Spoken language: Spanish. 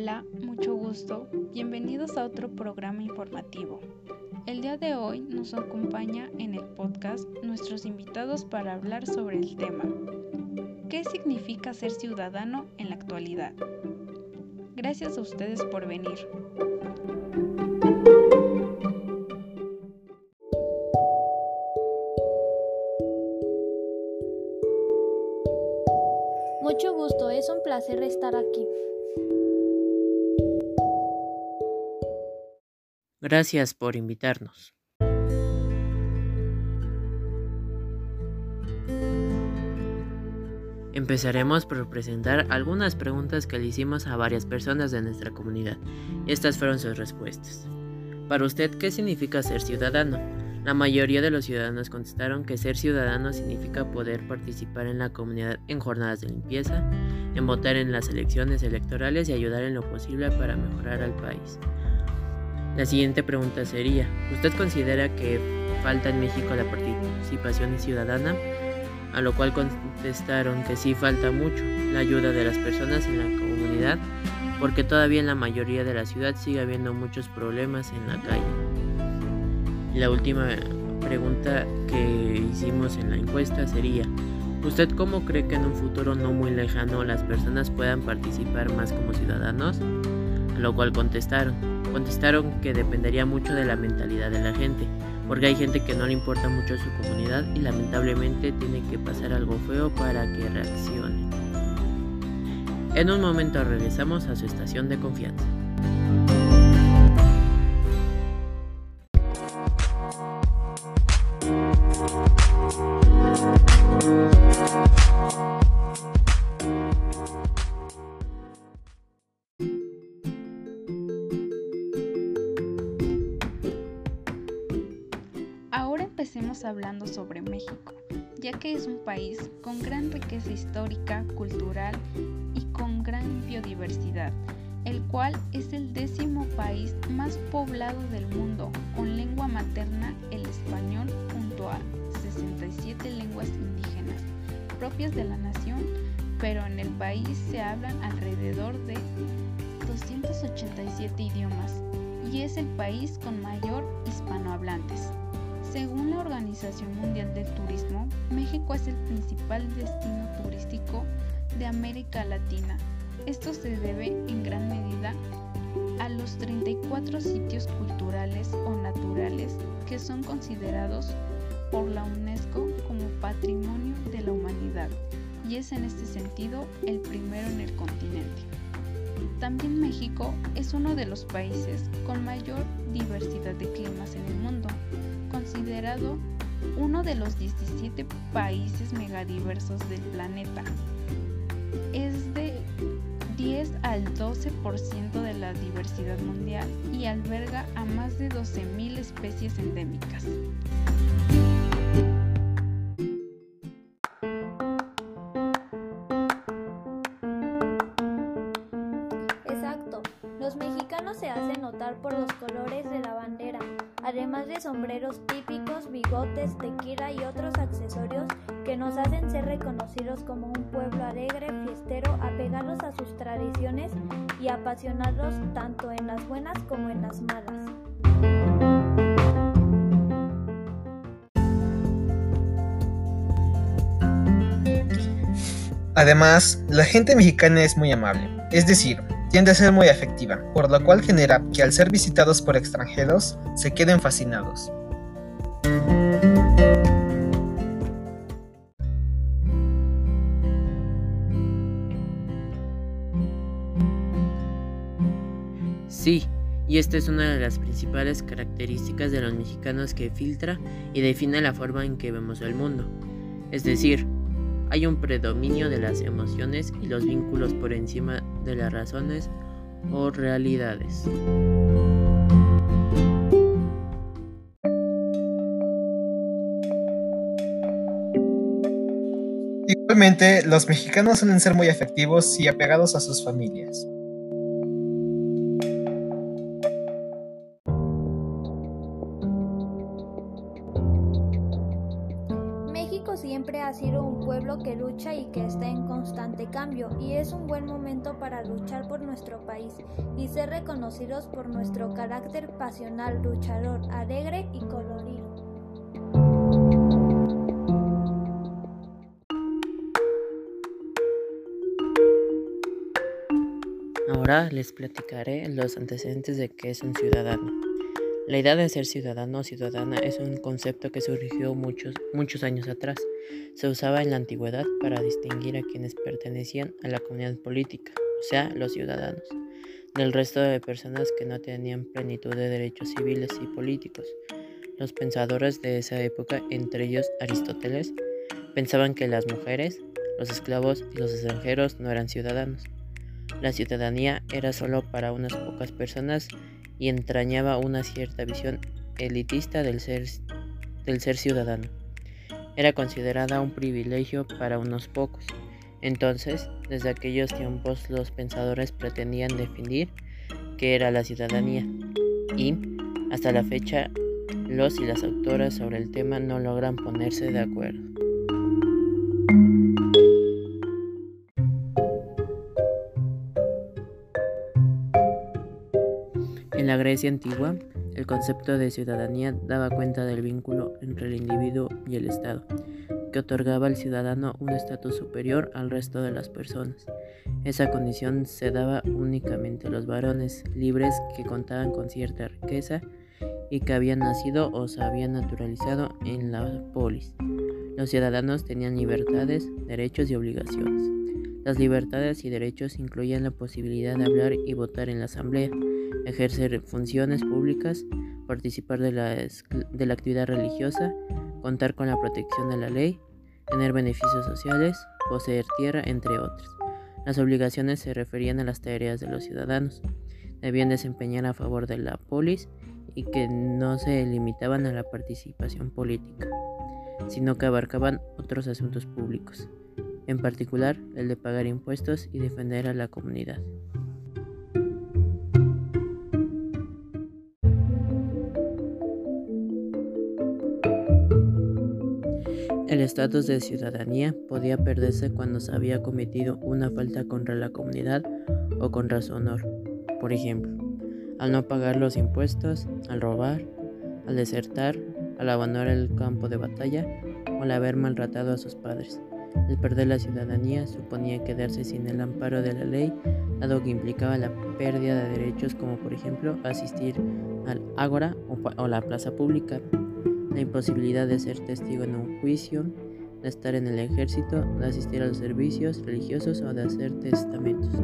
Hola, mucho gusto. Bienvenidos a otro programa informativo. El día de hoy nos acompaña en el podcast nuestros invitados para hablar sobre el tema. ¿Qué significa ser ciudadano en la actualidad? Gracias a ustedes por venir. Mucho gusto, es un placer estar aquí. Gracias por invitarnos. Empezaremos por presentar algunas preguntas que le hicimos a varias personas de nuestra comunidad. Estas fueron sus respuestas. Para usted, ¿qué significa ser ciudadano? La mayoría de los ciudadanos contestaron que ser ciudadano significa poder participar en la comunidad en jornadas de limpieza, en votar en las elecciones electorales y ayudar en lo posible para mejorar al país. La siguiente pregunta sería, ¿usted considera que falta en México la participación ciudadana? A lo cual contestaron que sí falta mucho la ayuda de las personas en la comunidad porque todavía en la mayoría de la ciudad sigue habiendo muchos problemas en la calle. La última pregunta que hicimos en la encuesta sería, ¿usted cómo cree que en un futuro no muy lejano las personas puedan participar más como ciudadanos? A lo cual contestaron, contestaron que dependería mucho de la mentalidad de la gente, porque hay gente que no le importa mucho su comunidad y lamentablemente tiene que pasar algo feo para que reaccione. En un momento regresamos a su estación de confianza. Empecemos hablando sobre México, ya que es un país con gran riqueza histórica, cultural y con gran biodiversidad, el cual es el décimo país más poblado del mundo, con lengua materna el español junto a 67 lenguas indígenas propias de la nación, pero en el país se hablan alrededor de 287 idiomas y es el país con mayor hispanohablantes. Según la Organización Mundial del Turismo, México es el principal destino turístico de América Latina. Esto se debe en gran medida a los 34 sitios culturales o naturales que son considerados por la UNESCO como Patrimonio de la Humanidad y es en este sentido el primero en el continente. También México es uno de los países con mayor diversidad de climas en el mundo considerado uno de los 17 países megadiversos del planeta. Es de 10 al 12% de la diversidad mundial y alberga a más de 12.000 especies endémicas. Bigotes, tequila y otros accesorios que nos hacen ser reconocidos como un pueblo alegre, fiestero, apegados a sus tradiciones y apasionados tanto en las buenas como en las malas. Además, la gente mexicana es muy amable, es decir, tiende a ser muy afectiva, por lo cual genera que al ser visitados por extranjeros se queden fascinados. Sí, y esta es una de las principales características de los mexicanos que filtra y define la forma en que vemos el mundo. Es decir, hay un predominio de las emociones y los vínculos por encima de las razones o realidades. Igualmente, los mexicanos suelen ser muy afectivos y apegados a sus familias. Que lucha y que está en constante cambio y es un buen momento para luchar por nuestro país y ser reconocidos por nuestro carácter pasional, luchador, alegre y colorido. Ahora les platicaré los antecedentes de qué es un ciudadano. La idea de ser ciudadano o ciudadana es un concepto que surgió muchos, muchos años atrás. Se usaba en la antigüedad para distinguir a quienes pertenecían a la comunidad política, o sea, los ciudadanos, del resto de personas que no tenían plenitud de derechos civiles y políticos. Los pensadores de esa época, entre ellos Aristóteles, pensaban que las mujeres, los esclavos y los extranjeros no eran ciudadanos. La ciudadanía era solo para unas pocas personas y entrañaba una cierta visión elitista del ser, del ser ciudadano. Era considerada un privilegio para unos pocos. Entonces, desde aquellos tiempos los pensadores pretendían definir qué era la ciudadanía y, hasta la fecha, los y las autoras sobre el tema no logran ponerse de acuerdo. En la Grecia antigua, el concepto de ciudadanía daba cuenta del vínculo entre el individuo y el Estado, que otorgaba al ciudadano un estatus superior al resto de las personas. Esa condición se daba únicamente a los varones libres que contaban con cierta riqueza y que habían nacido o se habían naturalizado en la polis. Los ciudadanos tenían libertades, derechos y obligaciones. Las libertades y derechos incluían la posibilidad de hablar y votar en la asamblea, ejercer funciones públicas, participar de la, actividad religiosa, contar con la protección de la ley, tener beneficios sociales, poseer tierra, entre otras. Las obligaciones se referían a las tareas de los ciudadanos. Debían desempeñar a favor de la polis y que no se limitaban a la participación política, sino que abarcaban otros asuntos públicos, en particular el de pagar impuestos y defender a la comunidad. El estatus de ciudadanía podía perderse cuando se había cometido una falta contra la comunidad o contra su honor. Por ejemplo, al no pagar los impuestos, al robar, al desertar, al abandonar el campo de batalla o al haber maltratado a sus padres. El perder la ciudadanía suponía quedarse sin el amparo de la ley, dado que implicaba la pérdida de derechos como por ejemplo asistir al ágora o, la plaza pública, la imposibilidad de ser testigo en un juicio, de estar en el ejército, de asistir a los servicios religiosos o de hacer testamentos.